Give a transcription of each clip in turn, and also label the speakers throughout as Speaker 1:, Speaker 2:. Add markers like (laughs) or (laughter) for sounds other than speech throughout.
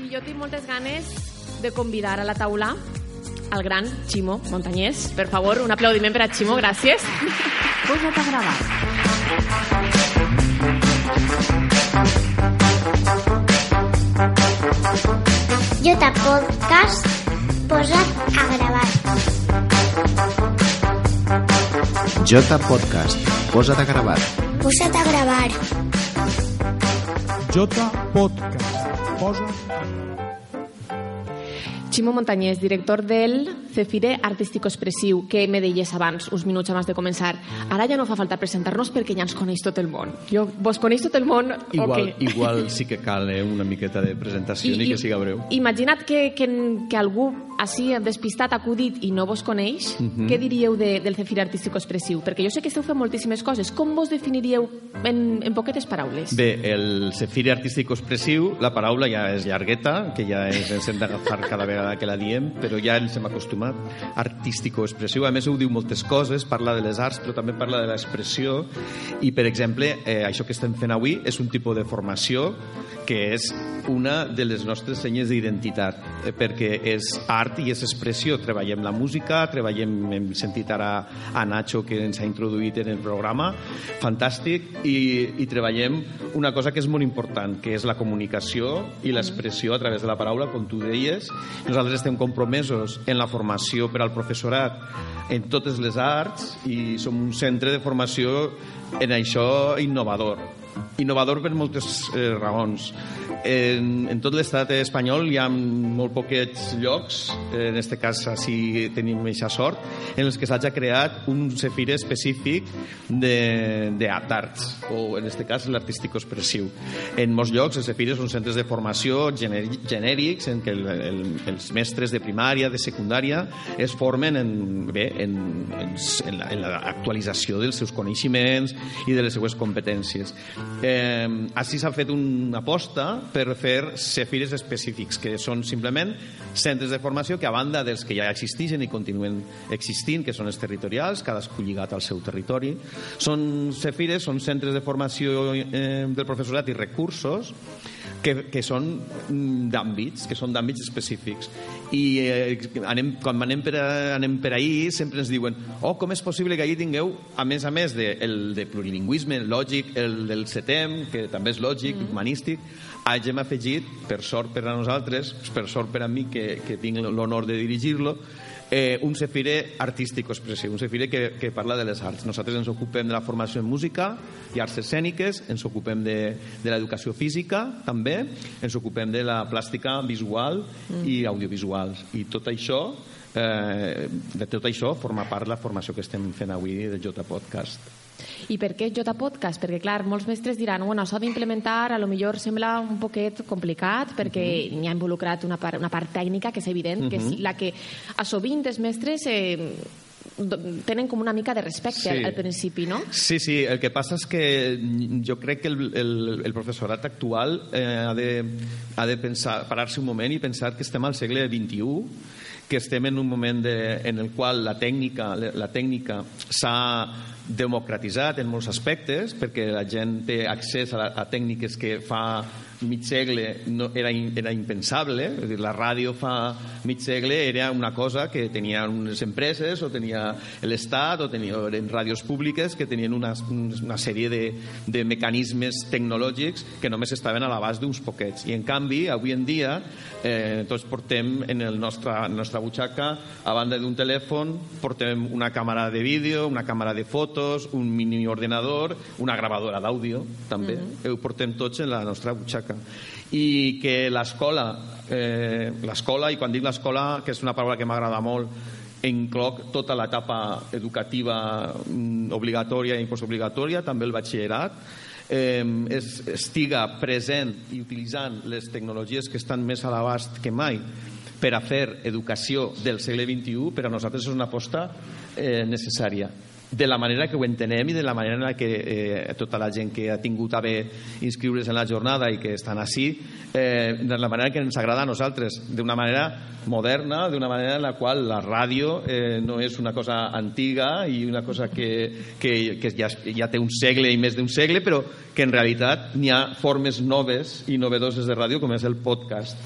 Speaker 1: I jo tinc moltes ganes de convidar a la taula al gran Ximo Montañés. Per favor, un aplaudiment per a Ximo, gràcies.
Speaker 2: Posa't a gravar.
Speaker 3: Jota Podcast, posa't a gravar.
Speaker 4: Jota Podcast. Posa't a gravar.
Speaker 3: Posa't a gravar.
Speaker 5: Jota Podcast.
Speaker 1: Ximo Montañés, director del Cefire Artístico Expressiu, que me deies abans, uns minuts abans de començar. Ara ja no fa falta presentar-nos perquè ja ens coneix tot el món. Jo, vos coneix tot el món?
Speaker 6: Igual,
Speaker 1: què?
Speaker 6: igual sí que cal eh, una miqueta de presentació i, que siga breu.
Speaker 1: Imagina't que, que, que algú així despistat acudit i no vos coneix,
Speaker 6: Mhm.
Speaker 1: què diríeu de, del Cefire Artístico Expressiu? Perquè jo sé que esteu fent moltíssimes coses. Com vos definiríeu en, en poquetes paraules?
Speaker 6: Bé, el Cefiri artístico expressiu, la paraula ja és llargueta, que ja ens hem d'agafar cada vegada que la diem, però ja ens hem acostumat. Artístico expressiu, a més ho diu moltes coses, parla de les arts, però també parla de l'expressió, i per exemple, eh, això que estem fent avui és un tipus de formació que és una de les nostres senyes d'identitat, eh, perquè és art i és expressió. Treballem la música, treballem, hem sentit ara a Nacho que ens ha introduït en el programa, fantàstic, i, i treballem una cosa que és molt important, que és la comunicació i l'expressió a través de la paraula, com tu deies. Nosaltres estem compromesos en la formació per al professorat en totes les arts i som un centre de formació en això innovador innovador per moltes eh, raons. En, en tot l'estat espanyol hi ha molt poquets llocs, en aquest cas així tenim aquesta sort, en els que s'hagi creat un cefire específic d'arts, o en aquest cas l'artístico expressiu. En molts llocs els cefires són centres de formació genèri- genèrics en què el, el, els mestres de primària, de secundària, es formen en, bé, en, en, en, la, en l'actualització dels seus coneixements i de les seues competències. Eh, així s'ha fet una aposta per fer cefires específics, que són simplement centres de formació que, a banda dels que ja existeixen i continuen existint, que són els territorials, cadascú lligat al seu territori, són cefires, són centres de formació eh, del professorat i recursos que, que són d'àmbits, que són d'àmbits específics. I eh, anem, quan anem per, a- anem per ahir sempre ens diuen oh, com és possible que ahir tingueu, a més a més de, el de plurilingüisme, lògic, el del CETEM, que també és lògic, mm. humanístic, hagem afegit, per sort per a nosaltres, per sort per a mi que, que tinc l'honor de dirigir-lo, eh, un cefire artístico expressiu, un cefire que, que parla de les arts. Nosaltres ens ocupem de la formació en música i arts escèniques, ens ocupem de, de l'educació física també, ens ocupem de la plàstica visual mm. i audiovisual. I tot això, eh, de tot això forma part la formació que estem fent avui del Jota Podcast.
Speaker 1: I per què Jota Podcast? Perquè, clar, molts mestres diran bueno, s'ha d'implementar, a lo millor sembla un poquet complicat perquè uh -huh. n'hi ha involucrat una part, una part tècnica que és evident, uh -huh. que és la que a sovint els mestres eh, tenen com una mica de respecte
Speaker 6: Sí.
Speaker 1: al, al principi, no?
Speaker 6: Sí, sí, el que passa és que jo crec que el, el, el professorat actual eh, ha de, ha de pensar, parar-se un moment i pensar que estem al segle XXI, que estem en un moment de, en el qual la tècnica, la tècnica s'ha democratitzat en molts aspectes perquè la gent té accés a, la, a tècniques que fa mig segle no, era, in- era impensable. És dir, la ràdio fa mig segle era una cosa que tenien unes empreses o tenia l'Estat o tenia, eren ràdios públiques que tenien una, una sèrie de, de mecanismes tecnològics que només estaven a l'abast d'uns poquets. I en canvi avui en dia eh, tots portem en el nostre, en la nostra butxaca a banda d'un telèfon portem una càmera de vídeo una càmera de fotos, un mini ordenador una gravadora d'àudio també. Mm -hmm. ho portem tots en la nostra butxaca. I que l'escola eh, l'escola, i quan dic l'escola que és una paraula que m'agrada molt incloc tota l'etapa educativa mm, obligatòria i postobligatòria, també el batxillerat, eh, es, estiga present i utilitzant les tecnologies que estan més a l'abast que mai per a fer educació del segle XXI, per a nosaltres és una aposta eh, necessària. de la manera que ho entenem i de la manera en la que eh, tota la gent que ha tingut a bé inscriure's en la jornada i que estan així, eh, de la manera que ens agrada a nosaltres, d'una manera moderna, d'una manera en la qual la ràdio eh, no és una cosa antiga i una cosa que, que, que ja, ja té un segle i més d'un segle, però que en realitat n'hi ha formes noves i novedoses de ràdio com és el podcast.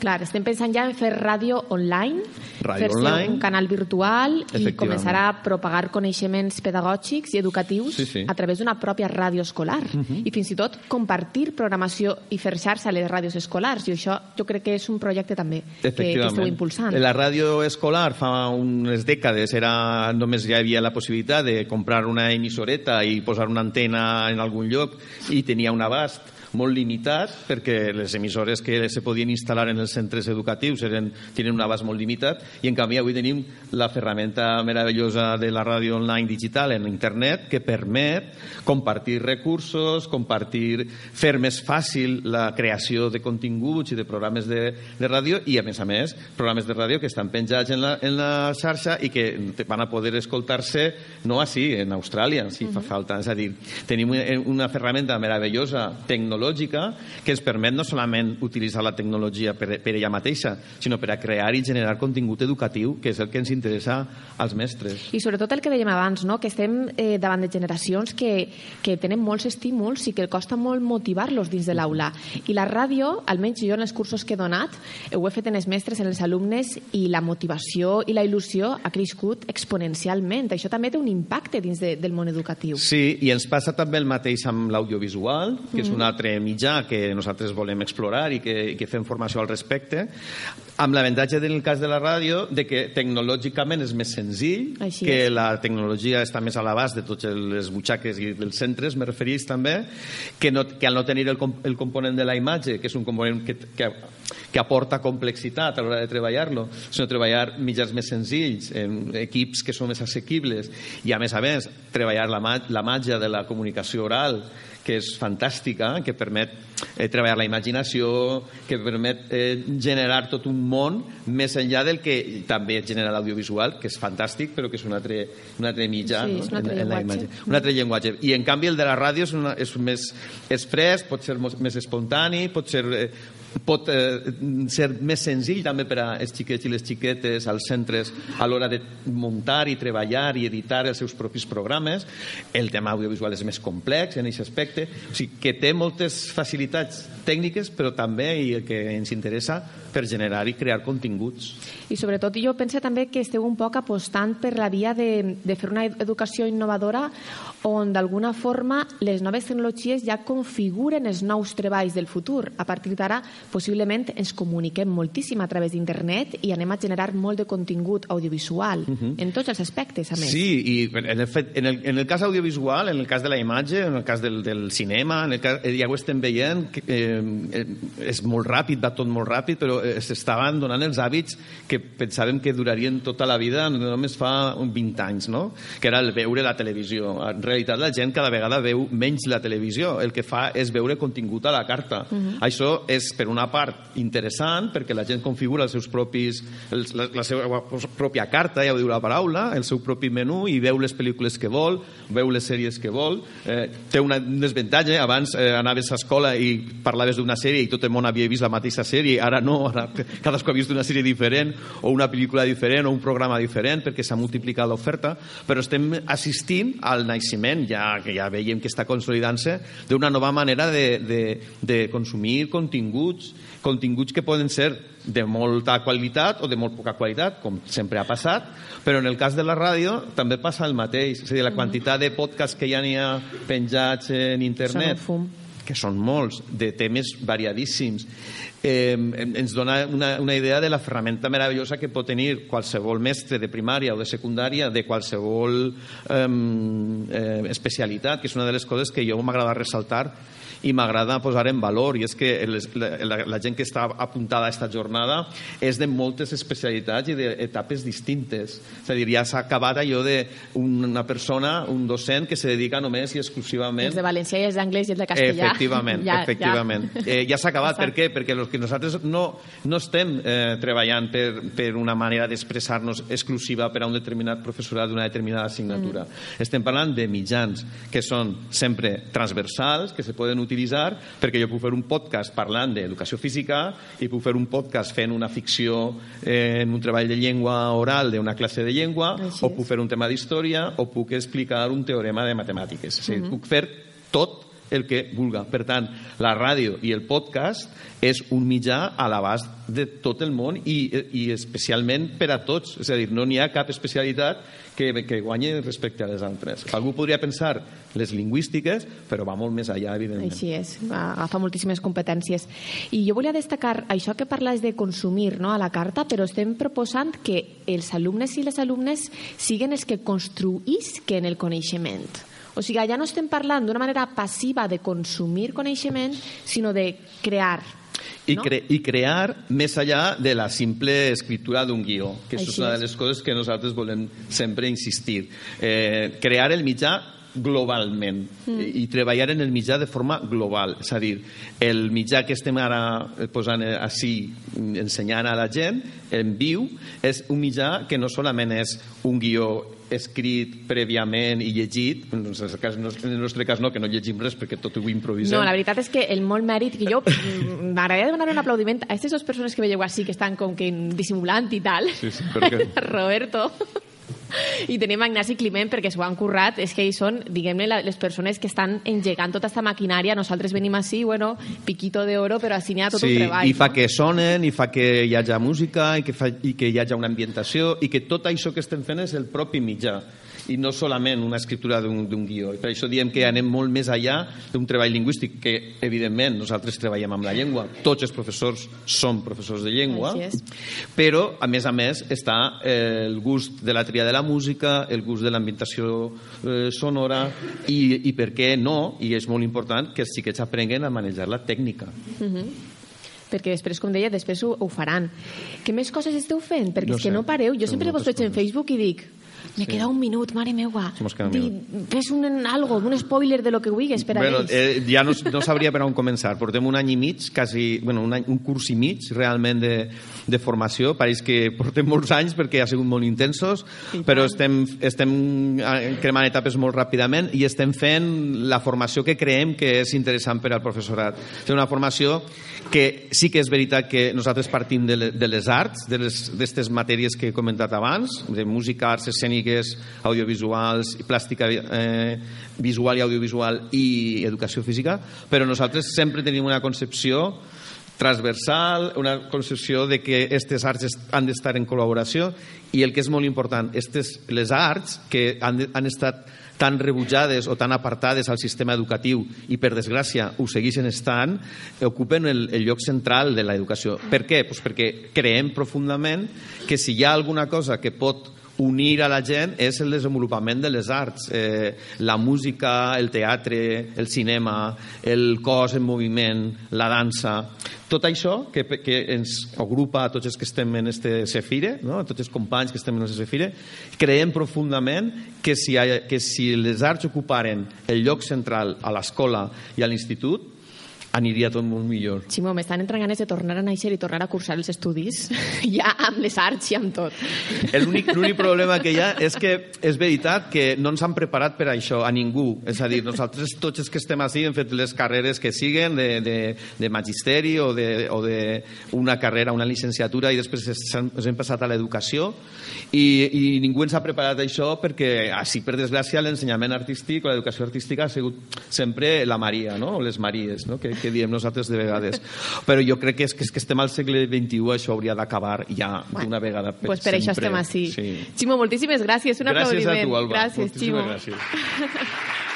Speaker 1: Clar, estem pensant ja en fer ràdio online,
Speaker 6: Ràdio
Speaker 1: fer-se
Speaker 6: online.
Speaker 1: un canal virtual i començar a propagar coneixements pedagògics i educatius
Speaker 6: Sí, sí.
Speaker 1: a través d'una pròpia ràdio escolar i fins i tot compartir programació i fer xarxa a les ràdios escolars i això jo crec que és un projecte també que, que esteu impulsant.
Speaker 6: La ràdio escolar fa unes dècades era, només hi havia la possibilitat de comprar una emissoreta i posar una antena en algun lloc i tenia un abast molt limitat perquè les emissores que se podien instal·lar en els centres educatius eren, tenen un abast molt limitat i en canvi avui tenim la ferramenta meravellosa de la ràdio online digital en internet que permet compartir recursos, compartir, fer més fàcil la creació de continguts i de programes de, de ràdio i a més a més programes de ràdio que estan penjats en la, en la xarxa i que van a poder escoltar-se no així, en Austràlia, si fa falta. És a dir, tenim una- una ferramenta meravellosa tecnològica que ens permet no solament utilitzar la tecnologia per, per ella mateixa, sinó per a crear i generar contingut educatiu, que és el que ens interessa als mestres.
Speaker 1: I sobretot el que dèiem abans, no? que estem eh, davant de generacions que, que tenen molts estímuls i que costa molt motivar-los dins de l'aula. I la ràdio, almenys jo en els cursos que he donat, ho he fet en els mestres, en els alumnes, i la motivació i la il·lusió ha crescut exponencialment. Això també té un impacte dins de, del món educatiu.
Speaker 6: Sí, i ens passa també el mateix amb l'audiovisual, que és un altre mitjà que nosaltres volem explorar i que, i que fem formació al respecte, amb l'avantatge en el cas de la ràdio de que tecnològicament és més senzill,
Speaker 1: Així
Speaker 6: que
Speaker 1: és.
Speaker 6: la tecnologia està més a l'abast de totes les butxaques i dels centres, me referís també, que, no, que al no tenir el, el component de la imatge, que és un component que, que, que aporta complexitat a l'hora de treballar-lo, sinó treballar mitjans més senzills, en equips que són més assequibles, i a més a més, treballar la, la màgia de la comunicació oral, que és fantàstica, que permet eh, treballar la imaginació, que permet eh, generar tot un món més enllà del que també genera l'audiovisual, que és fantàstic, però que és un altre, un altre mitjà
Speaker 1: Sí,
Speaker 6: no?
Speaker 1: és un altre
Speaker 6: en, en la imatge. Un altre llenguatge. I en canvi el de la ràdio és, una, és més és fresc, pot ser més espontani, pot ser, eh, pot eh, ser més senzill també per als xiquets i les xiquetes als centres a l'hora de muntar i treballar i editar els seus propis programes. El tema audiovisual és més complex en aquest aspecte, o sigui que té moltes facilitats tècniques, però també i el que ens interessa per generar i crear continguts.
Speaker 1: I sobretot jo penso també que esteu un poc apostant per la via de, de fer una educació innovadora on d'alguna forma les noves tecnologies ja configuren els nous treballs del futur. A partir d'ara, possiblement ens comuniquem moltíssim a través d'internet i anem a generar molt de contingut audiovisual, en tots els aspectes, a més.
Speaker 6: Sí, i en el, fet, en, el, en el cas audiovisual, en el cas de la imatge, en el cas del, del cinema, en el cas, eh, ja ho estem veient, que, eh, eh, és molt ràpid, va tot molt ràpid, però eh, s'estaven donant els hàbits que pensàvem que durarien tota la vida, només fa uns 20 anys, no? que era el veure la televisió. En realitat la gent cada vegada veu menys la televisió, el que fa és veure contingut a la carta. Això és, per una part, interessant, perquè la gent configura els seus propis, els, la, la seva pròpia carta, ja ho diu la paraula, el seu propi menú, i veu les pel·lícules que vol, veu les sèries que vol. Eh, té una, un desavantatge, abans eh, anaves a escola i parlaves d'una sèrie i tot el món havia vist la mateixa sèrie, ara no, ara (laughs) cadascú ha vist una sèrie diferent, o una pel·lícula diferent, o un programa diferent, perquè s'ha multiplicat l'oferta, però estem assistint al naixement, ja que ja veiem que està consolidant-se, d'una nova manera de, de, de consumir continguts, continguts que poden ser de molta qualitat o de molt poca qualitat, com sempre ha passat, però en el cas de la ràdio també passa el mateix. És a dir, la quantitat de podcasts que ja n'hi ha penjats en internet, que són molts, de temes variadíssims, eh, ens dona una, una idea de la ferramenta meravellosa que pot tenir qualsevol mestre de primària o de secundària de qualsevol eh, eh, especialitat, que és una de les coses que jo m'agrada ressaltar i m'agrada posar en valor, i és que les, la, la, gent que està apuntada a aquesta jornada és de moltes especialitats i d'etapes distintes. És a dir, ja s'ha acabat allò d'una persona, un docent, que se dedica només i exclusivament...
Speaker 1: Els de valencià i els d'anglès i els de castellà.
Speaker 6: Efectivament, (laughs)
Speaker 1: ja,
Speaker 6: efectivament.
Speaker 1: Ja,
Speaker 6: eh, ja s'ha acabat. Per què? Perquè los que nosaltres no, no estem eh, treballant per, per una manera d'expressar-nos exclusiva per a un determinat professorat d'una determinada assignatura. Mm. Estem parlant de mitjans que són sempre transversals, que se poden utilitzar, perquè jo puc fer un podcast parlant d'educació física i puc fer un podcast fent una ficció eh, en un treball de llengua oral d'una classe de llengua,
Speaker 1: Així
Speaker 6: o puc fer un tema d'història, o puc explicar un teorema de matemàtiques. És a dir,
Speaker 1: Mhm.
Speaker 6: puc fer tot el que vulga. Per tant, la ràdio i el podcast és un mitjà a l'abast de tot el món i, i especialment per a tots. És a dir, no n'hi ha cap especialitat que, que guanyi respecte a les altres. Algú podria pensar les lingüístiques, però va molt més allà, evidentment.
Speaker 1: Així és, agafa moltíssimes competències. I jo volia destacar això que parles de consumir no, a la carta, però estem proposant que els alumnes i les alumnes siguin els que construïsquen el coneixement. O sigui, ja no estem parlant d'una manera passiva de consumir coneixement, sinó de crear.
Speaker 6: I,
Speaker 1: no?
Speaker 6: cre I crear més allà de la simple escriptura d'un guió, que és una de les coses que nosaltres volem sempre insistir. Eh, crear el mitjà globalment mm. i, treballar en el mitjà de forma global. És a dir, el mitjà que estem ara eh, posant eh, així, ensenyant a la gent, en viu, és un mitjà que no solament és un guió escrit prèviament i llegit, en el cas en el nostre cas no, que no llegim res perquè tot ho improvisem.
Speaker 1: No, la veritat és que el molt mèrit que jo (laughs) m'agradaria donar un aplaudiment a aquestes dues persones que veieu així que estan com que dissimulant i tal.
Speaker 6: Sí, sí, perquè- (laughs)
Speaker 1: Roberto. (laughs) I tenim Ignasi Climent perquè s'ho han currat, és que ells són, diguem-ne, les persones que estan engegant tota aquesta maquinària. Nosaltres venim així, bueno, piquito de oro, però així n'hi ha tot
Speaker 6: sí,
Speaker 1: un treball.
Speaker 6: i fa
Speaker 1: no?
Speaker 6: que sonen, i fa que hi hagi música, i que, fa, i que hi hagi una ambientació, i que tot això que estem fent és el propi mitjà i no solament una escriptura d'un d'un guió. I per això diem que anem molt més allà d'un treball lingüístic, que evidentment nosaltres treballem amb la llengua, tots els professors som professors de llengua, però a més a més està eh, el gust de la tria de la música, el gust de l'ambientació eh, sonora i, i per què no, i és molt important que els xiquets aprenguen a manejar la tècnica.
Speaker 1: perquè després, com deia, després ho, ho faran. Què més coses esteu fent? Perquè
Speaker 6: No
Speaker 1: és que
Speaker 6: sé.
Speaker 1: no pareu. Jo
Speaker 6: Fem
Speaker 1: sempre vos veig en. Facebook i dic me queda un minut, mare.
Speaker 6: Se mos queda un
Speaker 1: Di, fes un, algo, un spoiler de lo que vulguis per a
Speaker 6: Bueno,
Speaker 1: ells.
Speaker 6: eh, ja no, no sabria per on començar. Portem un any i mig, quasi, bueno, un, any, un curs i mig realment de, de formació. Pareix que portem molts anys perquè ha sigut molt intensos,
Speaker 1: I
Speaker 6: però
Speaker 1: tant.
Speaker 6: estem, estem eh, cremant etapes molt ràpidament i estem fent la formació que creiem que és interessant per al professorat. És una formació que sí que és veritat que nosaltres partim de, de les arts, de d'aquestes matèries que he comentat abans, de música, arts escèniques, audiovisuals, plàstica eh, visual i audiovisual i educació física, però nosaltres sempre tenim una concepció transversal, una concepció de que aquestes arts han d'estar en col·laboració i el que és molt important, estes, les arts que han, han estat tan rebutjades o tan apartades al sistema educatiu i per desgràcia ho segueixen estant, ocupen el, el lloc central de l'educació. Per què? Pues perquè creiem profundament que si hi ha alguna cosa que pot unir a la gent és el desenvolupament de les arts, eh, la música, el teatre, el cinema, el cos en moviment, la dansa, tot això que, que ens agrupa a tots els que estem en este Sefire, no? a tots els companys que estem en este Sefire, creiem profundament que si, hi- que si les arts ocuparen el lloc central a l'escola i a l'institut, aniria tot molt millor.
Speaker 1: Ximo, m'estan entrant ganes de tornar a néixer i tornar a cursar els estudis, (laughs) ja amb les arts i amb tot.
Speaker 6: L'únic problema que hi ha és que és veritat que no ens han preparat per això, a ningú. És a dir, nosaltres tots els que estem així hem fet les carreres que siguen de, de, de magisteri o de, o de una carrera, una licenciatura i després ens hem, ens hem passat a l'educació i, i ningú ens ha preparat això perquè, així per desgràcia, l'ensenyament artístic o l'educació artística ha sigut sempre la Maria, no? o les Maries, no? que, que diem nosaltres de vegades. Però jo crec que és que, és que estem al segle XXI, això hauria d'acabar ja d'una vegada per
Speaker 1: pues per això
Speaker 6: sempre.
Speaker 1: estem així.
Speaker 6: Sí.
Speaker 1: Ximo, moltíssimes gràcies. Un
Speaker 6: Gràcies a
Speaker 1: aplaudiment.
Speaker 6: tu, Alba.
Speaker 1: Gràcies,
Speaker 6: Moltíssimes
Speaker 1: Ximo.
Speaker 6: gràcies. (laughs)